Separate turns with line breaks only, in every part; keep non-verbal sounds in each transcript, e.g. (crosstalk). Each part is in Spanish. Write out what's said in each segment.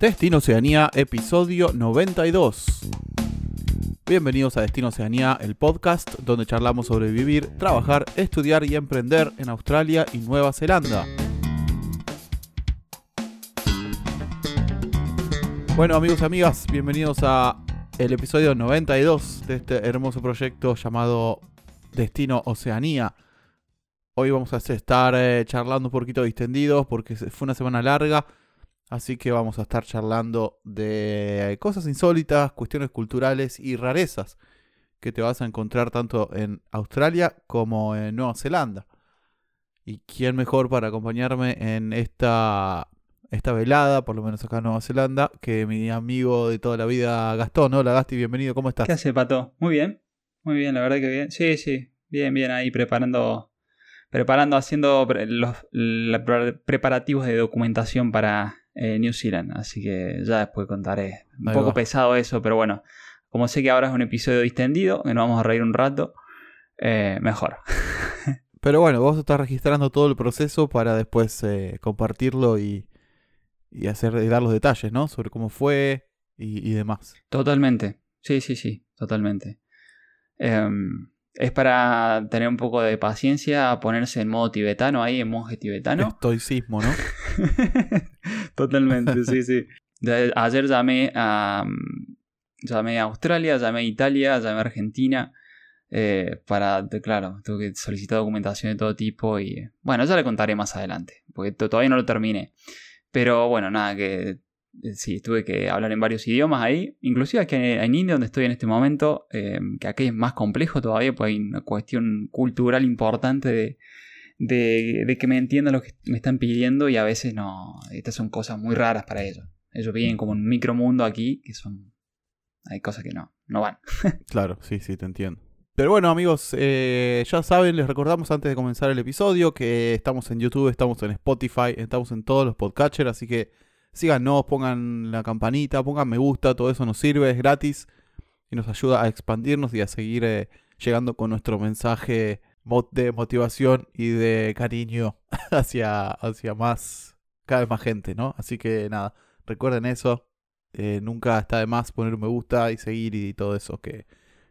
Destino Oceanía, episodio 92. Bienvenidos a Destino Oceanía, el podcast donde charlamos sobre vivir, trabajar, estudiar y emprender en Australia y Nueva Zelanda. Bueno amigos y amigas, bienvenidos a el episodio 92 de este hermoso proyecto llamado Destino Oceanía. Hoy vamos a estar eh, charlando un poquito distendidos porque fue una semana larga Así que vamos a estar charlando de cosas insólitas, cuestiones culturales y rarezas que te vas a encontrar tanto en Australia como en Nueva Zelanda. ¿Y quién mejor para acompañarme en esta, esta velada, por lo menos acá en Nueva Zelanda, que mi amigo de toda la vida Gastón? Hola Gasti, bienvenido, ¿cómo estás?
¿Qué hace, Pato? Muy bien, muy bien, la verdad que bien. Sí, sí, bien, bien, ahí preparando, preparando, haciendo los, preparativos de documentación para eh, New Zealand. Así que ya después contaré. Un poco pesado eso, pero bueno. Como sé que ahora es un episodio distendido, que nos vamos a reír un rato, eh, mejor. (laughs)
pero bueno, vos estás registrando todo el proceso para después eh, compartirlo y, y, hacer, y dar los detalles, ¿no? Sobre cómo fue y, demás.
Totalmente. Sí, sí, sí, totalmente. Em, es para tener un poco de paciencia, ponerse en modo tibetano ahí, en monje tibetano.
Estoicismo, ¿no? (laughs)
Totalmente, sí, sí. ayer llamé a, llamé a Australia, llamé a Italia, llamé a Argentina. Eh, para, claro, tuve que solicitar documentación de todo tipo y bueno, ya le contaré más adelante, porque todavía no lo terminé. Pero bueno, nada, que sí, tuve que hablar en varios idiomas ahí, inclusive aquí en India, donde estoy en este momento, eh, que aquí es más complejo todavía, pues hay una cuestión cultural importante de, de, que me entiendan lo que me están pidiendo y a veces no, estas son cosas muy raras para ellos. Ellos viven como un micromundo aquí que son... Hay cosas que no, no van. (laughs)
claro, sí, sí, te entiendo. Pero bueno amigos, eh, ya saben, les recordamos antes de comenzar el episodio que estamos en YouTube, estamos en Spotify, estamos en todos los podcatchers, así que síganos, pongan la campanita, pongan me gusta, todo eso nos sirve, es gratis y nos ayuda a expandirnos y a seguir eh, llegando con nuestro mensaje de motivación y de cariño (laughs) hacia, hacia más, cada vez más gente, ¿no? Así que nada, recuerden eso. Eh, nunca está de más poner un me gusta y seguir y todo eso que,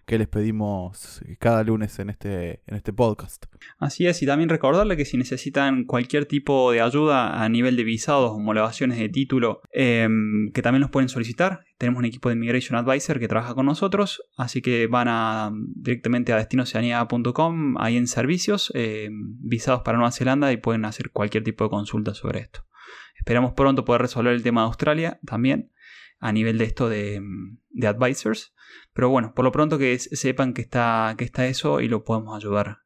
que les pedimos cada lunes en este, en este podcast.
Así es, y también recordarle que si necesitan cualquier tipo de ayuda a nivel de visados, homologaciones de título, em, que también los pueden solicitar. Tenemos un equipo de Immigration Advisor que trabaja con nosotros, así que van a, directamente a destinoceanía.com, ahí en servicios, em, visados para Nueva Zelanda y pueden hacer cualquier tipo de consulta sobre esto. Esperamos pronto poder resolver el tema de Australia también a nivel de esto de, de advisors. Pero bueno, por lo pronto que sepan que está, que está eso y lo podemos ayudar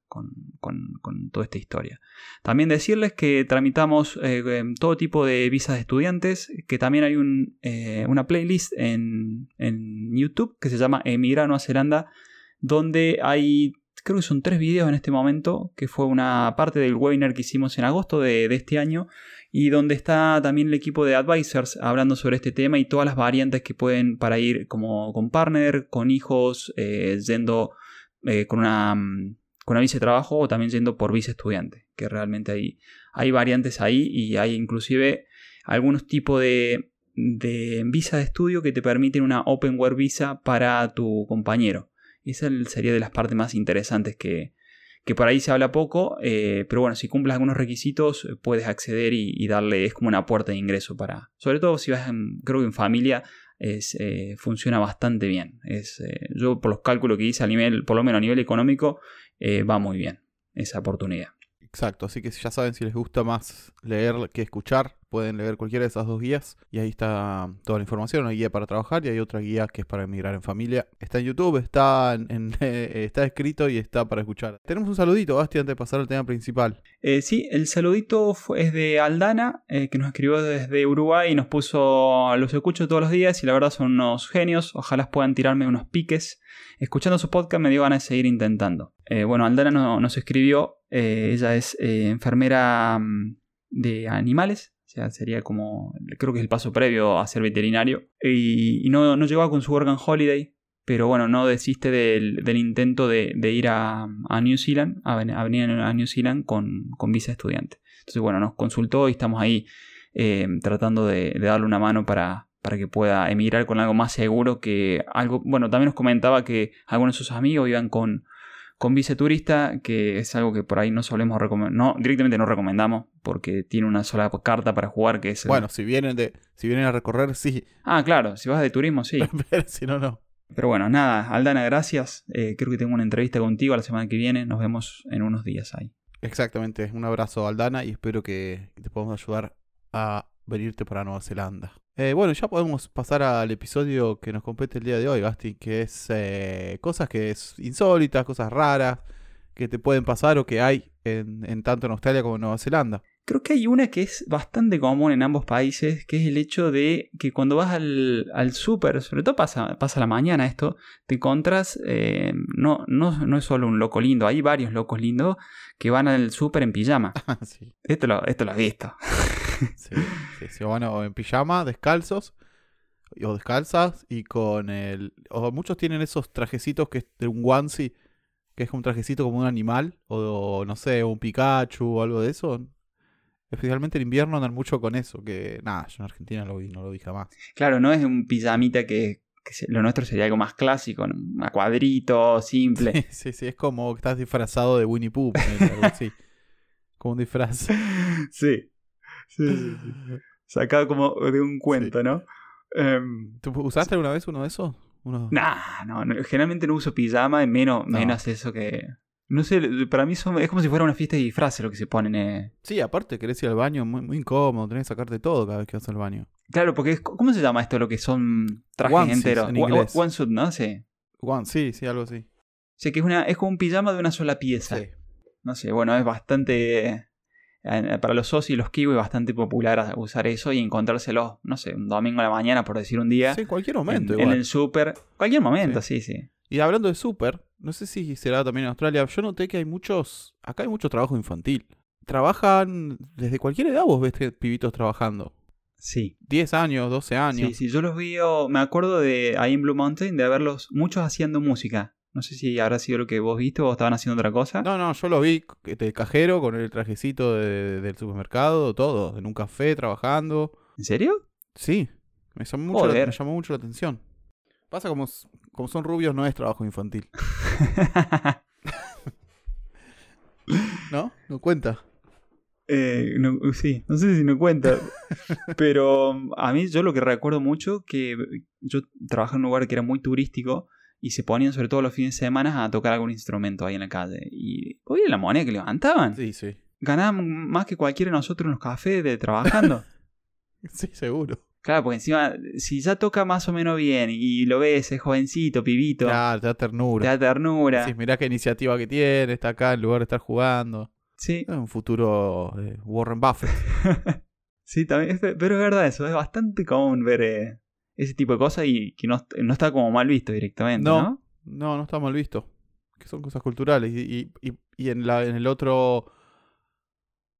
con, toda esta historia. También decirles que tramitamos eh, em, todo tipo de visas de estudiantes, que también hay eh, una playlist en, YouTube que se llama Emigrar a Nueva Zelanda, donde hay, creo que son tres videos en este momento, que fue una parte del webinar que hicimos en agosto de, de este año y donde está también el equipo de advisors hablando sobre este tema y todas las variantes que pueden para ir como con partner, con hijos, eh, yendo eh, con, una, mm, con una visa de trabajo o también yendo por visa estudiante, que realmente hay, hay variantes ahí y hay inclusive algunos tipos de, de visa de estudio que te permiten una openware visa para tu compañero. Esa sería de las partes más interesantes que, que por ahí se habla poco, eh, pero bueno, si cumples algunos requisitos eh, puedes acceder y, darle, es como una puerta de ingreso para, sobre todo si vas, en, creo que en familia, es, eh, funciona bastante bien. Es, yo por los cálculos que hice a nivel, por lo menos a nivel económico, va muy bien esa oportunidad.
Exacto, así que ya saben si les gusta más leer que escuchar, pueden leer cualquiera de esas dos guías y ahí está toda la información, una guía para trabajar y hay otra guía que es para emigrar en familia. Está en YouTube, está, en, (laughs) está escrito y está para escuchar. Tenemos un saludito, Basti, antes de pasar al tema principal.
Eh, sí, el saludito es de Aldana, eh, que nos escribió desde Uruguay y nos puso, los escucho todos los días y la verdad son unos genios, ojalá puedan tirarme unos piques. Escuchando su podcast me dio ganas de seguir intentando. Eh, bueno, Aldana nos escribió eh, ella es eh, enfermera mm, de animales, sea, sería como, creo que es el paso previo a ser veterinario. Y, no, no, llegó con su Organ Holiday, pero bueno, no desiste del, intento de, ir a, New Zealand, a, venir a New Zealand con, con visa estudiante. Entonces, bueno, nos consultó y estamos ahí eh, tratando de, darle una mano para, para que pueda emigrar con algo más seguro que algo. Bueno, también nos comentaba que algunos de sus amigos iban con, con viceturista, que es algo que por ahí no solemos recomendar. No, directamente no recomendamos, porque tiene una sola carta para jugar que es. el-
Bueno, si vienen de, si vienen a recorrer, sí. (laughs)
Ah, claro, si vas de turismo, sí. (laughs)
Pero si no, no.
Pero bueno, nada, Aldana, gracias. Eh, creo que tengo una entrevista contigo la semana que viene. Nos vemos en unos días ahí.
Exactamente. Un abrazo, Aldana, y espero que te podamos ayudar a venirte para Nueva Zelanda. Eh, bueno, ya podemos pasar al episodio que nos compete el día de hoy, Gasti, que es eh, cosas que es insólitas, cosas raras que te pueden pasar o que hay en, en tanto en Australia como en Nueva Zelanda.
Creo que hay una que es bastante común en ambos países, que es el hecho de que cuando vas al, al súper, sobre todo pasa, pasa la mañana esto, te encontrás, eh, no, no, no es solo un loco lindo, hay varios locos lindos que van al súper en pijama. (laughs)
sí,
Esto lo, esto lo has visto. (laughs)
sí, sí, sí, van o en pijama, descalzos o descalzas y con el... O muchos tienen esos trajecitos que es de un onesie, que es un trajecito como un animal, o no sé, un Pikachu o algo de eso. Especialmente en invierno andan mucho con eso, que nada, yo en Argentina lo vi, no lo vi jamás.
Claro, no es un pijamita que, que se- lo nuestro sería algo más clásico, a cuadrito, simple.
Sí, (laughs) sí, sí, es como que estás disfrazado de Winnie Pooh, algo así. (laughs) Como un disfraz.
Sí. Sí, sí, sí. (laughs) Sacado como de un cuento, ¿no? Em,
¿Tú usaste alguna vez uno de esos? Uno...
nah, no, no, generalmente no uso pijama, y menos,
No.
menos eso que... No sé, para mí son- es como si fuera una fiesta de disfraces lo que se ponen. eh.
Sí, aparte querés ir al baño, muy, muy incómodo, tenés que sacarte todo cada vez que vas al baño.
Claro, porque es- ¿cómo se llama esto lo que son trajes enteros?
en
One-
inglés.
One suit, ¿no? Sí.
One, sí, sí, algo así.
O sea, que es, una, es como un pijama de una sola pieza.
Sí.
No sé, bueno, es bastante. Eh, Para los socios y los kiwis, bastante popular usar eso y encontrárselo, no sé, un domingo a la mañana, por decir un día.
Sí, en cualquier
en,
momento
en
igual.
el súper. Cualquier momento, sí, sí.
Y hablando de súper, no sé si será también en Australia, yo noté que hay muchos, acá hay mucho trabajo infantil. Trabajan desde cualquier edad, vos ves pibitos trabajando.
Sí.
10 años, 12 años.
Sí, sí, yo los vi, oh, me acuerdo de ahí en Blue Mountain de verlos muchos haciendo música. No sé si habrá sido lo que vos viste o estaban haciendo otra cosa.
No, no, yo lo vi del cajero con el trajecito de- del supermercado, todo, en un café trabajando.
¿En serio?
Sí, me llamó mucho, la, me llamó mucho la atención. Pasa como, como son rubios, no es trabajo infantil. (laughs) ¿No? No cuenta.
Eh, no, sí, no sé si no cuenta. (laughs) pero um, a mí yo lo que recuerdo mucho que yo trabajaba en un lugar que era muy turístico y se ponían sobre todo los fines de semana a tocar algún instrumento ahí en la calle. Y oye la moneda que levantaban.
Sí, sí.
Ganaban más que cualquiera de nosotros en los cafés de trabajando. (laughs)
Sí, seguro.
claro, porque encima, si ya toca más o menos bien y lo ves, es jovencito, pibito,
Claro, te da
te
ternura.
da ternura.
Sí, mirá qué iniciativa que tiene, está acá en lugar de estar jugando.
Sí,
Es un futuro de Warren Buffett. (laughs)
sí, también. pero es verdad eso, es bastante común ver eh, ese tipo de cosas y que no, no está como mal visto directamente, ¿no?
No. No, no está mal visto. Que son cosas culturales. Y, y- y- y en, la, en el otro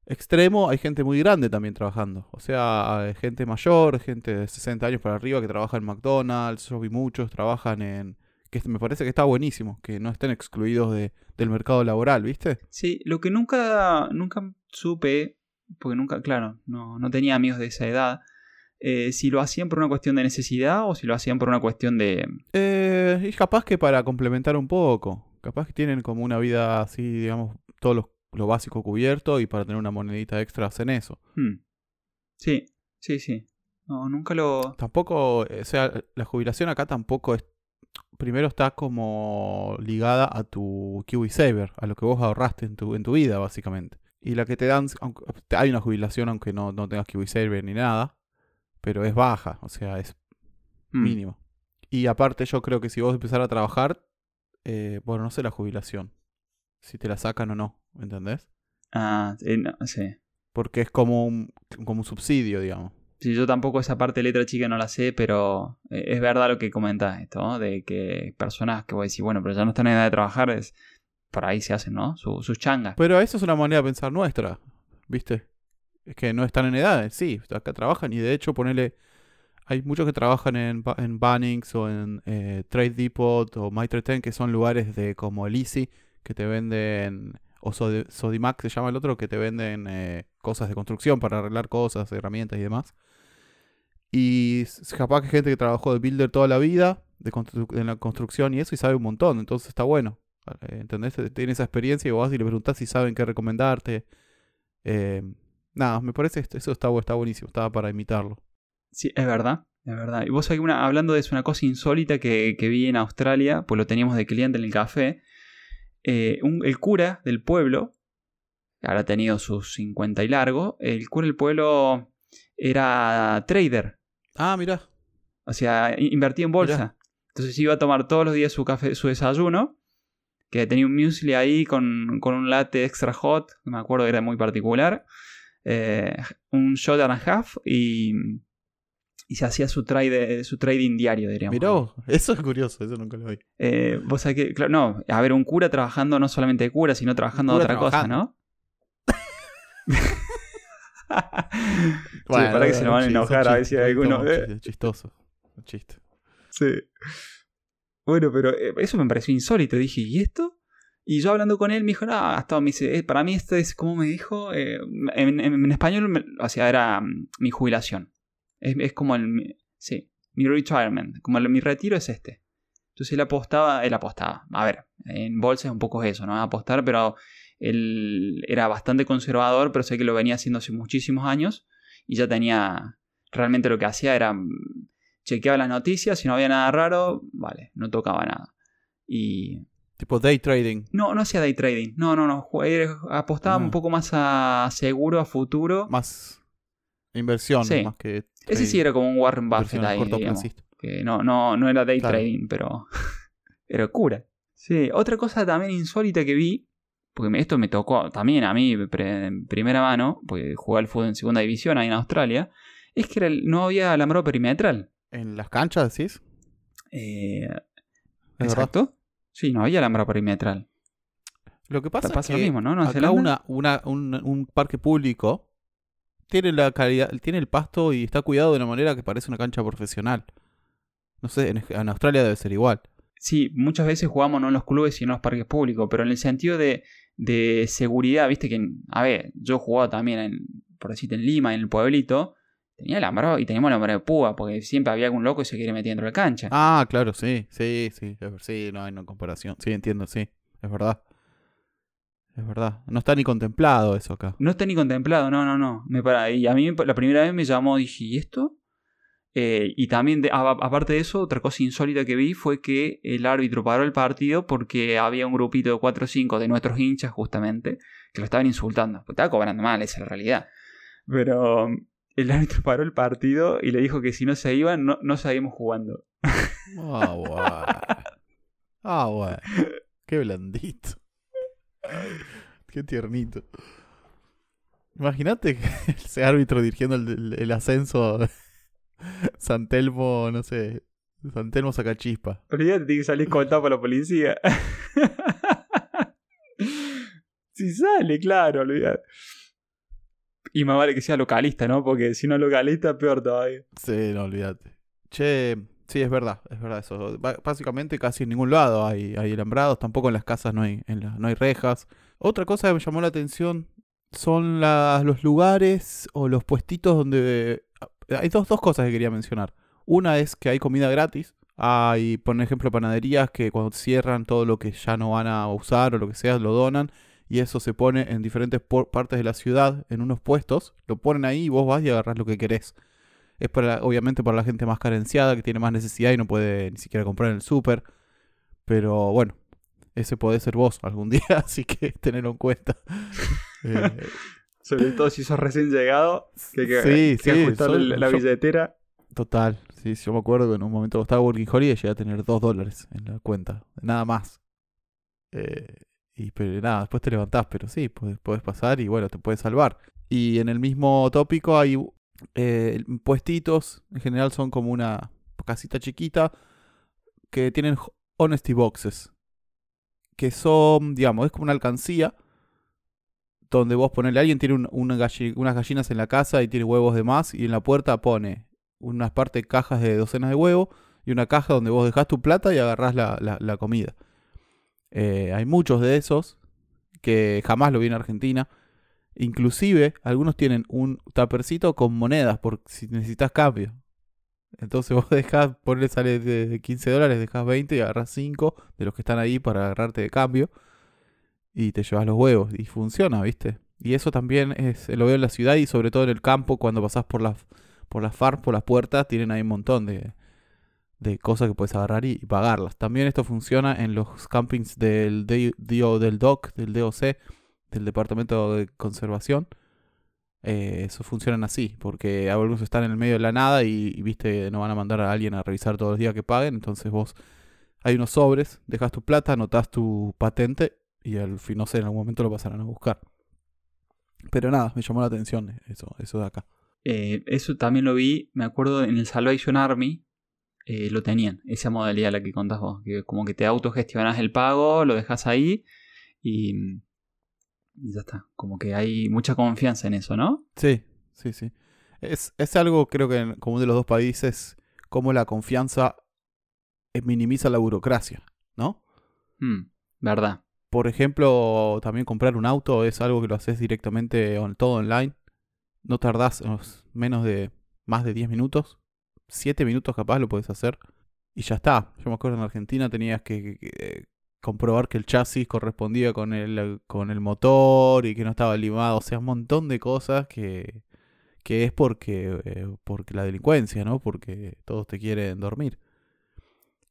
extremo hay gente muy grande también trabajando. O sea, hay gente mayor, gente de 60 años para arriba que trabaja en McDonald's. Yo vi muchos, trabajan en... Que me parece que está buenísimo, que no estén excluidos de, del mercado laboral, ¿viste?
Sí, lo que nunca, nunca supe, porque nunca, claro, no, no tenía amigos de esa edad, eh, si lo hacían por una cuestión de necesidad o si lo hacían por una cuestión de...
Eh, y capaz que para complementar un poco. Capaz que tienen como una vida así, digamos, todo lo, lo básico cubierto y para tener una monedita extra hacen eso.
hmm. Sí, sí, sí. No, nunca lo...
Tampoco, eh, o sea, la jubilación acá tampoco es. Primero está como ligada a tu KiwiSaver, a lo que vos ahorraste en tu, en tu vida, básicamente. Y la que te dan, aunque- hay una jubilación aunque no, no tengas KiwiSaver ni nada, pero es baja, o sea, es
hmm.
mínimo. Y aparte yo creo que si vos empezar a trabajar, eh, bueno, no sé la jubilación, si te la sacan o no, ¿entendés?
Ah, eh, no, sí.
Porque es como un, como un subsidio, digamos.
Sí, yo tampoco esa parte de letra chica no la sé, pero eh, es verdad lo que comentás esto, ¿no? De que personas que voy a decir, bueno, pero ya no están en edad de trabajar, es, por ahí se hacen, ¿no? Su- sus changas.
Pero eso es una manera de pensar nuestra, ¿viste? Es que no están en edad, sí, acá trabajan y de hecho ponele, hay muchos que trabajan en, en Bunnings o en eh, Trade Depot o Maitre 10 que son lugares de como el Easy que te venden, o Sodi- Sodimac se llama el otro, que te venden eh, cosas de construcción para arreglar cosas, herramientas y demás. Y capaz que gente que trabajó de builder toda la vida, de en la construcción y eso, y sabe un montón. Entonces está bueno. Eh, ¿Entendés? Tiene esa experiencia y vos vas y le preguntás si saben qué recomendarte. Eh, nada, me parece que eso está, está buenísimo. Estaba para imitarlo.
Sí, es verdad, es verdad. Y vos que una, hablando de eso, una cosa insólita que, que vi en Australia, pues lo teníamos de cliente en el café. eh, un- el cura del pueblo, que ahora ha tenido sus 50 y largo, el cura del pueblo era trader,
Ah, mirá.
o sea, invertía en bolsa. Entonces iba a tomar todos los días su café, su desayuno, que tenía un muesli ahí con, con un latte extra hot, me acuerdo que era muy particular, eh, un shot and a half y, y se hacía su, trade, su trading diario, diríamos.
Mirá vos, Eso es curioso, eso nunca lo vi.
Eh, vos sabés que, claro, no, a ver, un cura trabajando no solamente de cura, sino trabajando de otra cosa. ¿no? (laughs) (laughs) Sí, para que se nos van a enojar a ver si hay alguno. eh.
Es chistoso. Un chiste.
Sí. Bueno, pero eh, eso me pareció insólito. Dije, ¿y esto? Y yo hablando con él me dijo, no, hasta me dice, eh, para mí esto es, como me dijo? Eh, en, español, me- o era mm, mi jubilación. Es, es como el, sí, mi retirement. Como mi retiro es este. Entonces él apostaba, él apostaba. A ver, en bolsa es un poco eso, ¿no? Apostar, pero él era bastante conservador, pero sé que lo venía haciendo hace muchísimos años y ya tenía, realmente lo que hacía era mm, chequeaba las noticias, si no había nada raro, vale, no tocaba nada. Y
Tipo day trading.
no, no hacía day trading, no, no, no, era- apostaba
Ah.
un poco más a seguro, a futuro.
Más inversión,
Sí.
más que.
Ese sí era como un Warren Buffett ahí, digamos, que no, no, no era day
Claro.
trading, pero (laughs) era cura. Sí, otra cosa también insólita que vi, porque esto me tocó también a mí en primera mano, porque jugué al fútbol en segunda división ahí en Australia, es que no había alambrado perimetral.
¿En las canchas decís?
Eh, exacto. Sí, no había alambrado perimetral.
Lo que pasa,
Pasa
es
lo
que
mismo, ¿no?
Acá una, una, un, un parque público tiene la calidad, tiene el pasto y está cuidado de una manera que parece una cancha profesional. No sé, en, en Australia debe ser igual.
Sí, muchas veces jugamos no en los clubes sino en los parques públicos, pero en el sentido de, de seguridad, viste que, a ver, yo jugaba también, en, por decirte, en Lima, en el pueblito, tenía alambrado y teníamos alambrado de púa, porque siempre había algún loco y se quiere meter dentro de la cancha.
Ah, claro, sí, sí, sí, sí, no hay no comparación. Sí, entiendo, sí, es verdad. Es verdad. No está ni contemplado eso acá.
No está ni contemplado, no, no, no. Me para, y a mí la primera vez me llamó, dije, ¿y esto? Eh, y también, de- a- aparte de eso, otra cosa insólita que vi fue que el árbitro paró el partido porque había un grupito de 4 o 5 de nuestros hinchas, justamente, que lo estaban insultando. Porque estaba cobrando mal, esa es la realidad. Pero el árbitro paró el partido y le dijo que si no se iban, no, no seguíamos jugando.
Ah, bueno. Ah, bueno. Qué blandito. Qué tiernito. Imagínate (laughs) ese árbitro dirigiendo el, el- ascenso San Telmo, no sé, San Telmo Sacachispa.
Olvídate, tiene que salir contado por la policía. (laughs) si sale, claro, olvídate. Y más vale que sea localista, ¿no? Porque si no localista, peor todavía.
Sí, no olvídate. Che, sí, es verdad, es verdad eso. Básicamente casi en ningún lado hay, hay alambrados, tampoco en las casas no hay, en no hay rejas. Otra cosa que me llamó la atención son los lugares o los puestitos donde... Hay dos, dos cosas que quería mencionar. Una es que hay comida gratis. Hay, por ejemplo, panaderías que cuando cierran todo lo que ya no van a usar o lo que sea, lo donan. Y eso se pone en diferentes partes de la ciudad, en unos puestos. Lo ponen ahí y vos vas y agarrás lo que querés. Es para, obviamente para la gente más carenciada, que tiene más necesidad y no puede ni siquiera comprar en el súper. Pero bueno, ese puede ser vos algún (laughs) día, así que tenerlo en cuenta. (laughs) Eh,
Sobre todo si sos recién llegado, que que,
Sí,
que
sí, soy-
la,
yo-
billetera.
total, sí, sí, yo me acuerdo que en un momento estaba Working Holiday y llegué a tener dos dólares en la cuenta, nada más. Eh, y pero nada, después te levantás, pero sí, puedes, pasar y bueno, te puedes salvar. Y en el mismo tópico hay eh, puestitos, en general son como una casita chiquita, que tienen ho- honesty boxes. Que son, digamos, es como una alcancía. Donde vos ponele, alguien tiene unas gallinas en la casa y tiene huevos de más. Y en la puerta pone unas parte de cajas de docenas de huevos. Y una caja donde vos dejás tu plata y agarrás la, la- la comida. Eh, hay muchos de esos que jamás lo vi en Argentina. Inclusive, algunos tienen un tapercito con monedas por si necesitas cambio. Entonces (laughs) vos dejás, ponle sale de 15 dólares, dejás 20 y agarrás 5 de los que están ahí para agarrarte de cambio. Y te llevas los huevos. Y funciona, ¿viste? Y eso también es, lo veo en la ciudad y sobre todo en el campo, cuando pasás por las, por las FARC, por las puertas, tienen ahí un montón de, de cosas que puedes agarrar y, pagarlas. También esto funciona en los campings del, DOC, del DOC, del Departamento de Conservación. Eh, eso funcionan así, porque algunos están en el medio de la nada y, viste, no van a mandar a alguien a revisar todos los días que paguen. Entonces vos hay unos sobres, dejas tu plata, anotas tu patente y al fin, no sé, en algún momento lo pasarán a buscar. Pero nada, me llamó la atención eso, eso de acá.
Eh, eso también lo vi, me acuerdo en el Salvation Army, eh, lo tenían, esa modalidad la que contás vos, que como que te autogestionas el pago, lo dejas ahí y, ya está, como que hay mucha confianza en eso, ¿no?
Sí, sí, sí. Es, es algo creo que en común de los dos países, como la confianza eh, minimiza la burocracia, ¿no?
Mm, verdad.
Por ejemplo, también comprar un auto es algo que lo haces directamente todo online. No tardás menos de más de 10 minutos 7 minutos capaz lo puedes hacer y ya está. Yo me acuerdo en Argentina tenías que, comprobar que el chasis correspondía con el, con el motor y que no estaba limado. O sea, un montón de cosas que, que es porque, eh, porque la delincuencia, ¿no? Porque todos te quieren dormir.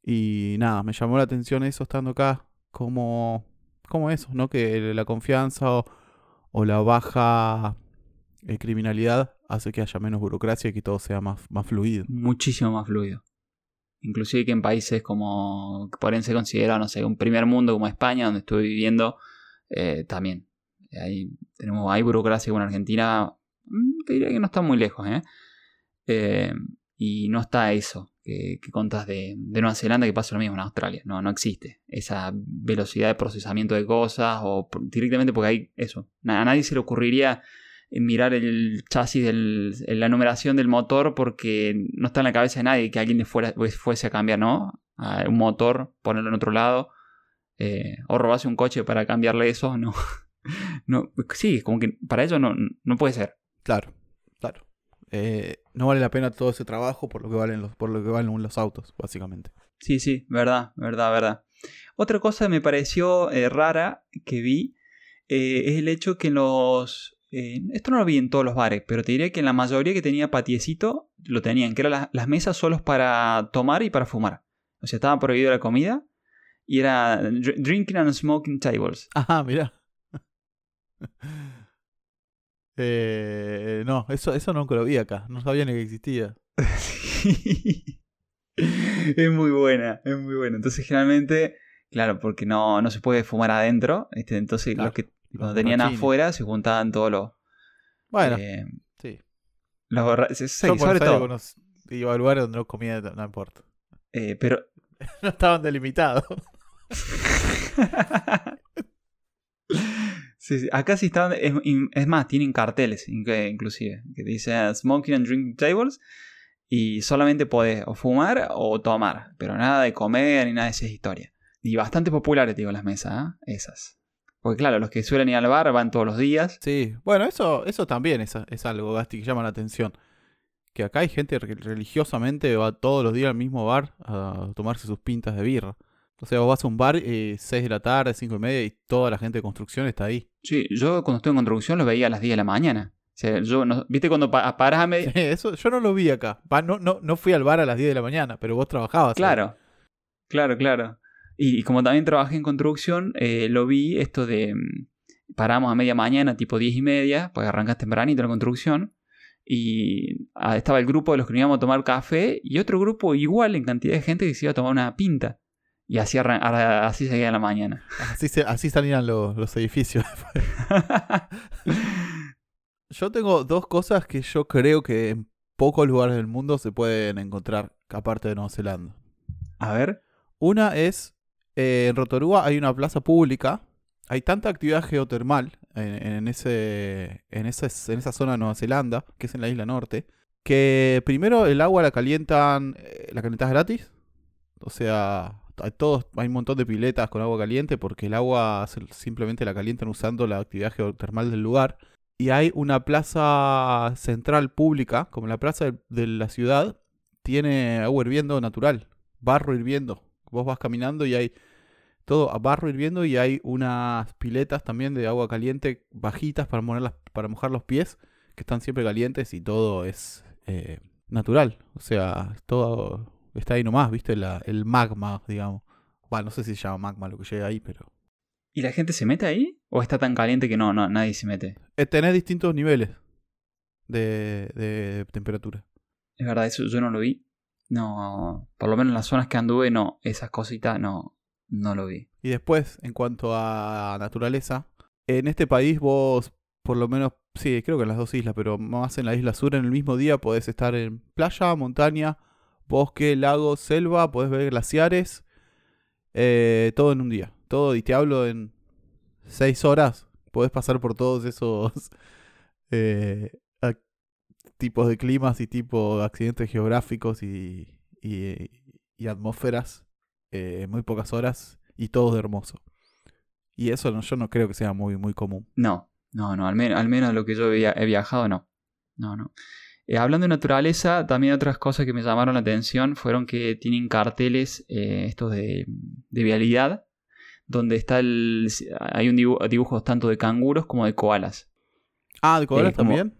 Y nada, me llamó la atención eso estando acá, como, como eso, ¿no? Que la confianza o, o la baja eh, criminalidad hace que haya menos burocracia y que todo sea más, más fluido.
Muchísimo más fluido. Inclusive que en países como, que por se considera, no sé, un primer mundo como España, donde estuve viviendo, eh, también. Hay, tenemos, hay burocracia como en Argentina, mm, te diría que no está muy lejos, ¿eh? eh y no está eso que, que contas de, de, Nueva Zelanda que pasa lo mismo en Australia. No, no existe esa velocidad de procesamiento de cosas o directamente porque hay eso. A nadie se le ocurriría mirar el chasis, del, la numeración del motor, porque no está en la cabeza de nadie que alguien fuera, pues, fuese a cambiar, ¿no? A un motor, ponerlo en otro lado, eh, o robarse un coche para cambiarle eso, (laughs) no. no sí, como que para ello no, no puede ser.
Claro, claro. Eh, no vale la pena todo ese trabajo por lo que valen los, por lo que valen los autos, básicamente.
Sí, sí, verdad, verdad, verdad. Otra cosa que me pareció eh, rara que vi es el hecho que los eh, esto no lo vi en todos los bares, pero te diría que en la mayoría que tenía patiecito lo tenían, que eran las mesas solos para tomar y para fumar. O sea, estaba prohibido la comida y era drinking and smoking tables.
Ajá, mira. (laughs) eh, no, eso, eso nunca lo vi acá. No sabía ni que existía. (laughs)
es muy buena, es muy buena. Entonces, generalmente, claro, porque no, no se puede fumar adentro. Este, entonces, los que cuando tenían afuera se juntaban todos los.
Bueno, eh, sí.
Los sí, sobre todo.
iba a lugares donde no comía, no importa.
Eh, pero. (laughs)
no estaban delimitados. (laughs)
sí, sí, acá sí estaban. Es, más, tienen carteles, inclusive, que dice Smoking and Drinking Tables. Y solamente podés o fumar o tomar, pero nada de comer ni nada de esa historia. Y bastante populares, digo, las mesas, ¿eh? esas. Porque claro, los que suelen ir al bar van todos los días.
Sí, bueno, eso, eso también es, es algo, Gasti, que llama la atención. Que acá hay gente que religiosamente va todos los días al mismo bar a tomarse sus pintas de birra. O sea, vos vas a un bar eh, 6 de la tarde, 5 y media y toda la gente de construcción está ahí.
Sí, yo cuando estoy en construcción lo veía a las 10 de la mañana. O sea, yo ¿Viste cuando paras a media?
eso, yo no lo vi acá. no, no, no fui al bar a las 10 de la mañana, pero vos trabajabas.
Claro, claro, claro. Y, como también trabajé en construcción, eh, lo vi esto de... Mm, paramos a media mañana, tipo 10 y media, pues arrancas tempranito la construcción. Y ah, estaba el grupo de los que íbamos a tomar café y otro grupo igual en cantidad de gente que se iba a tomar una pinta. Y así, así seguía la mañana.
Así, así salían los, los edificios. (laughs) yo tengo dos cosas que yo creo que en pocos lugares del mundo se pueden encontrar, aparte de Nueva Zelanda.
A ver.
Una es eh, en Rotorua hay una plaza pública. Hay tanta actividad geotermal en, ese, en, esa, en esa zona de Nueva Zelanda, que es en la isla norte, que primero el agua la calientan, eh, la calientas gratis. O sea, hay, todos, hay un montón de piletas con agua caliente porque el agua simplemente la calientan usando la actividad geotermal del lugar. Y hay una plaza central pública, como la plaza de la ciudad, tiene agua hirviendo natural, barro hirviendo. Vos vas caminando y hay todo a barro hirviendo y hay unas piletas también de agua caliente bajitas para, mojar para mojar los pies, que están siempre calientes y todo es eh, natural. O sea, todo está ahí nomás, ¿viste? La, el magma, digamos. Bueno, no sé si se llama magma lo que llega ahí, pero...
¿Y la gente se mete ahí? ¿O está tan caliente que no, no nadie se mete?
Eh, tenés distintos niveles de, de temperatura.
Es verdad, eso yo no lo vi. No, por lo menos en las zonas que anduve, no, esas cositas no, no lo vi.
Y después, en cuanto a naturaleza, en este país vos, por lo menos, sí, creo que en las dos islas, pero más en la isla sur, en el mismo día podés estar en playa, montaña, bosque, lago, selva, podés ver glaciares, eh, todo en un día. Todo, y te hablo en seis horas, podés pasar por todos esos (laughs) eh, tipos de climas y tipos de accidentes geográficos y, y, atmósferas en eh, muy pocas horas y todo hermoso. Y eso no, yo no creo que sea muy, muy común.
No, no, no, al, menos al menos lo que yo he, viajado, no. No, no. Eh, hablando de naturaleza, también otras cosas que me llamaron la atención fueron que tienen carteles, eh, estos de, de, vialidad, donde está el. Hay un dibujo, dibujos tanto de canguros como de koalas.
Ah, de koalas también.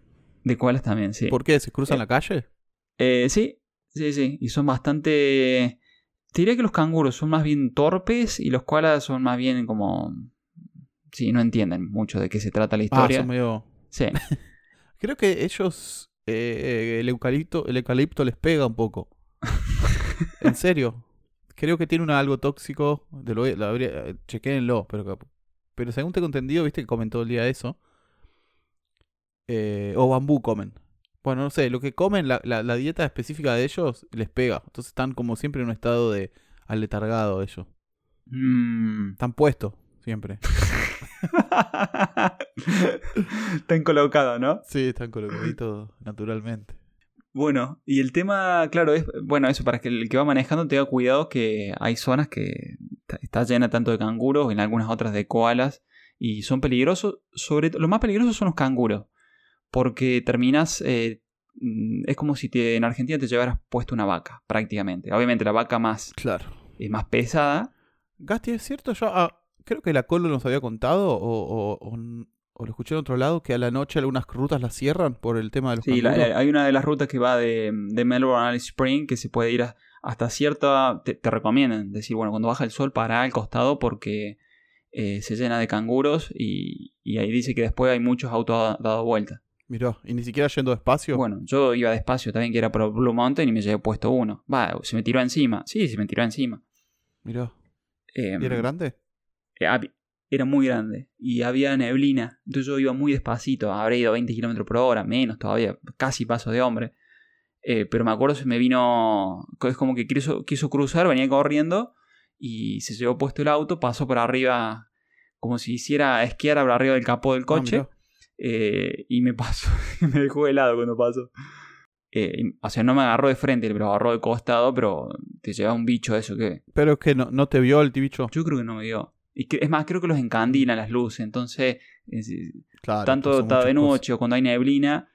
De koalas también, sí.
¿Por qué? ¿Se cruzan la calle?
sí, sí, sí. Y son bastante te diría que los canguros son más bien torpes y los koalas son más bien como... Sí, no entienden mucho de qué se trata la ah, historia. Ah, son
medio...
Sí. (laughs)
Creo que ellos... Eh, el, eucalipto, el eucalipto les pega un poco. (laughs) en serio. Creo que tiene algo tóxico. De lo, chequéenlo. Pero, pero según tengo entendido, viste que comentó el día eso. Eh, o bambú comen. Bueno, no sé, lo que comen, la, la, dieta específica de ellos les pega. Entonces están como siempre en un estado de aletargado ellos.
Mm.
Están puestos, siempre. (laughs)
están colocados, ¿no?
Sí, están colocaditos naturalmente.
Bueno, y el tema, claro, es, bueno, eso para que el que va manejando tenga cuidado que hay zonas que está llena tanto de canguros, en algunas otras de koalas, y son peligrosos, sobre lo más peligrosos son los canguros porque terminas... Eh, mm, es como si te, en Argentina te llevaras puesto una vaca, prácticamente. Obviamente la vaca más,
claro.
es más pesada.
Gasti, ¿es cierto? Yo ah, creo que la Colo nos había contado o, o, lo escuché en otro lado que a la noche algunas rutas las cierran por el tema de los
Sí, hay una de las rutas que va de, de Melbourne a Alice Spring que se puede ir hasta cierta... Te, recomiendan decir, bueno, cuando baja el sol para al costado porque eh, se llena de canguros y, y, ahí dice que después hay muchos autos dado vuelta.
Mirá, ¿y ni siquiera yendo despacio?
Bueno, yo iba despacio también, que era por Blue Mountain, y me llevé puesto uno. Va, se me tiró encima. Sí, se me tiró encima.
Mirá. Em, ¿Y era grande?
Eh, era muy grande. Y había neblina. Entonces yo iba muy despacito. Habré ido 20 kilómetros por hora, menos todavía. Casi paso de hombre. Eh, pero me acuerdo se me vino. Es como que quiso, quiso cruzar, venía corriendo. Y se llevó puesto el auto, pasó por arriba. Como si hiciera esquiar por arriba del capó del ah, coche. Eh, y me pasó, (laughs) me dejó helado cuando pasó. Eh, o sea, no me agarró de frente, pero agarró de costado, pero te lleva un bicho eso que...
Pero es que no, no te vio el bicho.
Yo creo que no me vio. Y es más, creo que los encandila las luces, entonces, tanto está de noche o cuando hay neblina,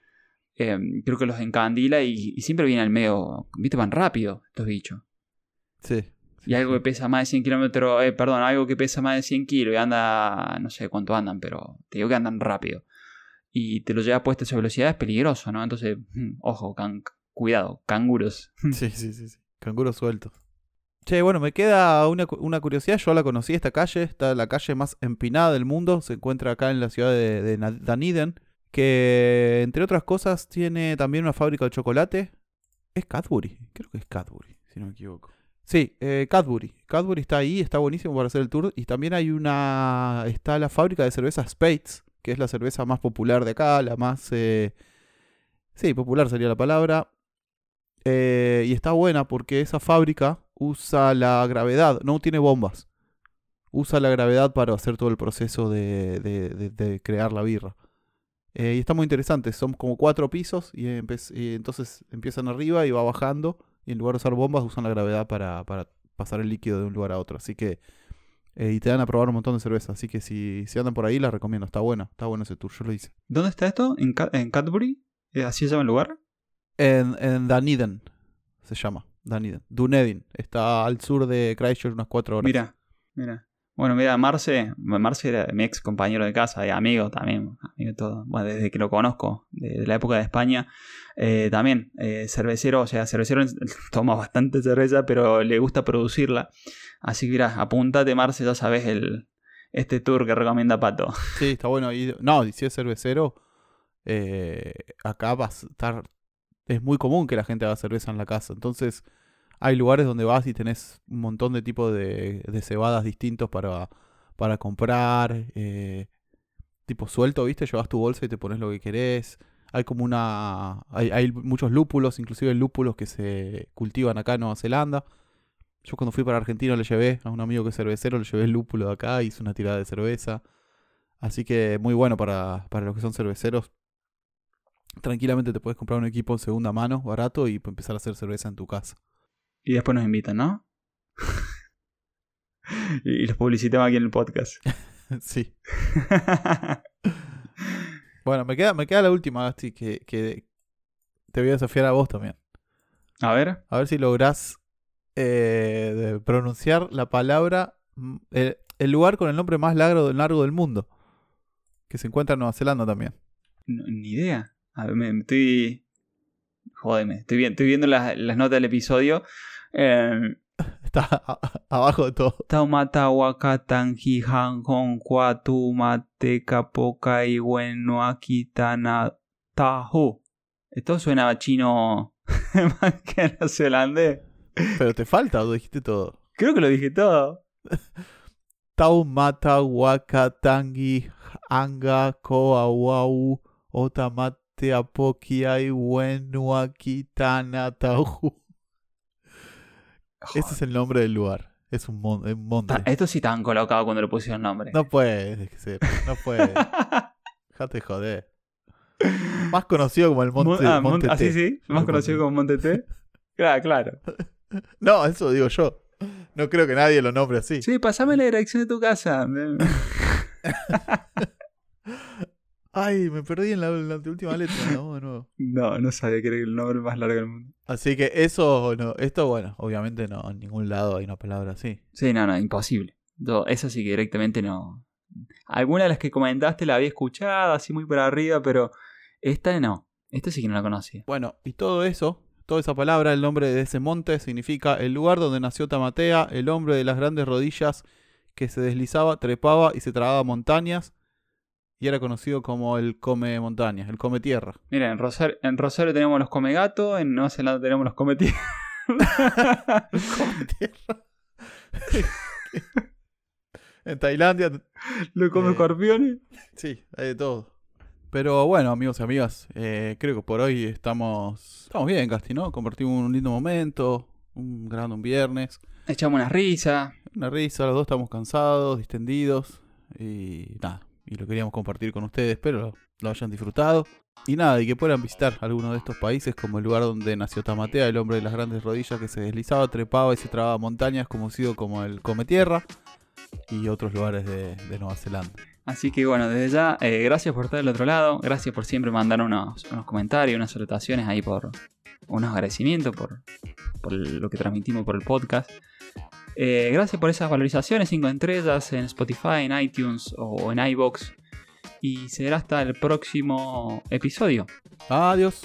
em, creo que los encandila y, siempre viene al medio, viste, van rápido estos bichos.
Sí.
Y algo que pesa más de 100 kilómetros, eh, perdón, algo que pesa más de 100 kilos y anda, no sé cuánto andan, pero te digo que andan rápido y te lo llevas puesto a esa velocidad es peligroso, ¿no? Entonces, mm, ojo, cuidado, canguros. (laughs)
Sí, sí, sí, sí, canguros sueltos. Che, bueno, me queda una, curiosidad. Yo la conocí, esta calle, está la calle más empinada del mundo. Se encuentra acá en la ciudad de, de. Que, entre otras cosas, tiene también una fábrica de chocolate. Es Cadbury, creo que es Cadbury, si no me equivoco. Sí, eh, Cadbury. Cadbury está ahí, está buenísimo para hacer el tour. Y también hay una. Está la fábrica de cerveza Spades, que es la cerveza más popular de acá, la más... Eh, sí, popular sería la palabra. Eh, y está buena porque esa fábrica usa la gravedad, no tiene bombas. Usa la gravedad para hacer todo el proceso de, de, crear la birra. Eh, y está muy interesante, son como cuatro pisos y, entonces empiezan arriba y va bajando. Y en lugar de usar bombas usan la gravedad para, para pasar el líquido de un lugar a otro. Así que eh, y te dan a probar un montón de cerveza. Así que si, si andan por ahí, la recomiendo. Está bueno, está bueno ese tour. Yo lo hice.
¿Dónde está esto? ¿En, en Cadbury? ¿Eh, ¿Así se llama el lugar?
En, en Dunedin. se llama. Dunedin. Dunedin. Está al sur de Christchurch unas cuatro horas.
Mira, mira. Bueno, mira, Marce, Marce era mi ex compañero de casa y amigo también, amigo de todo. Bueno, desde que lo conozco, de, la época de España, eh, también eh, cervecero, o sea, cervecero (laughs) toma bastante cerveza, pero le gusta producirla. Así que mira, apúntate Marce, ya sabes el, este tour que recomienda Pato.
Sí, está bueno. Y, no, si es cervecero, eh, acá va a estar... Es muy común que la gente haga cerveza en la casa, entonces hay lugares donde vas y tenés un montón de tipos de, cebadas distintos para, para comprar. Eh, tipo suelto, ¿viste? Llevas tu bolsa y te pones lo que querés. Hay como una... Hay, hay muchos lúpulos, inclusive lúpulos que se cultivan acá en Nueva Zelanda. Yo cuando fui para Argentina le llevé a un amigo que es cervecero, le llevé el lúpulo de acá, hice una tirada de cerveza. Así que muy bueno para, para los que son cerveceros. Tranquilamente te puedes comprar un equipo en segunda mano, barato, y empezar a hacer cerveza en tu casa.
Y después nos invitan, ¿no? (laughs) y los publicitamos aquí en el podcast. (laughs)
sí. bueno, me queda, me queda la última, Gasti, que, que te voy a desafiar a vos también.
A ver.
A ver si lográs eh, pronunciar la palabra. Mm, el, lugar con el nombre más largo, largo del mundo. Que se encuentra en Nueva Zelanda también.
ni idea. A ver, me, estoy. Jódeme. Estoy, estoy viendo las, las notas del episodio.
Em, (laughs) Está abajo de todo.
Taumata wakatanji kwatu mate kapoka y bueno akitana. Esto suena a chino (laughs) más que neozelandés.
Pero te falta o dijiste todo.
Creo que lo dije todo.
Taumata wakatangi anga koawau otamate apokiai wenu akitana tahu. Ese es el nombre del lugar. Es un, monte.
Ah, esto sí han colocado cuando le pusieron nombre.
No puede ser. No puede. (laughs) Déjate joder. Más conocido como el Monte,
ah, monte, ah, sí, sí. Más conocido como Monte T. (laughs) Claro, claro. (laughs)
No, eso digo yo. No creo que nadie lo nombre así.
Sí, pasame la dirección de tu casa. (laughs)
Ay, me perdí en la, última letra, ¿no?
No, no sabía que era el nombre más largo del mundo.
Así que eso, no, esto, bueno, obviamente no, en ningún lado hay una palabra así.
Sí, no, no, imposible. esa sí que directamente no. Alguna de las que comentaste la había escuchado, así muy por arriba, pero esta no. Esta sí que no la conocía.
Bueno, y todo eso, toda esa palabra, el nombre de ese monte, significa el lugar donde nació Tamatea, el hombre de las grandes rodillas que se deslizaba, trepaba y se tragaba montañas y era conocido como el come montañas, el come tierra.
Mira, en Rosario, en Rosario tenemos los come gato, en Nueva Zelanda tenemos los come tierra. (laughs) come tierra. (laughs)
en Tailandia.
¿Lo come eh, escorpiones?
Sí, hay de todo. Pero bueno, amigos y amigas, eh, creo que por hoy estamos, estamos bien, Casti, ¿no? Compartimos un lindo momento, un gran un viernes.
Echamos una risa.
Una risa, los dos estamos cansados, distendidos y nada, y lo queríamos compartir con ustedes. Espero lo hayan disfrutado. Y nada, y que puedan visitar alguno de estos países como el lugar donde nació Tamatea, el hombre de las grandes rodillas que se deslizaba, trepaba y se trababa montañas, conocido como el Come Tierra, y otros lugares de, Nueva Zelanda.
Así que bueno, desde ya, eh, gracias por estar del otro lado, gracias por siempre mandar unos, comentarios, unas salutaciones ahí por unos agradecimientos por, lo que transmitimos por el podcast. Eh, gracias por esas valorizaciones, 5 estrellas en Spotify, en iTunes o en iBox. Y será hasta el próximo episodio.
Adiós.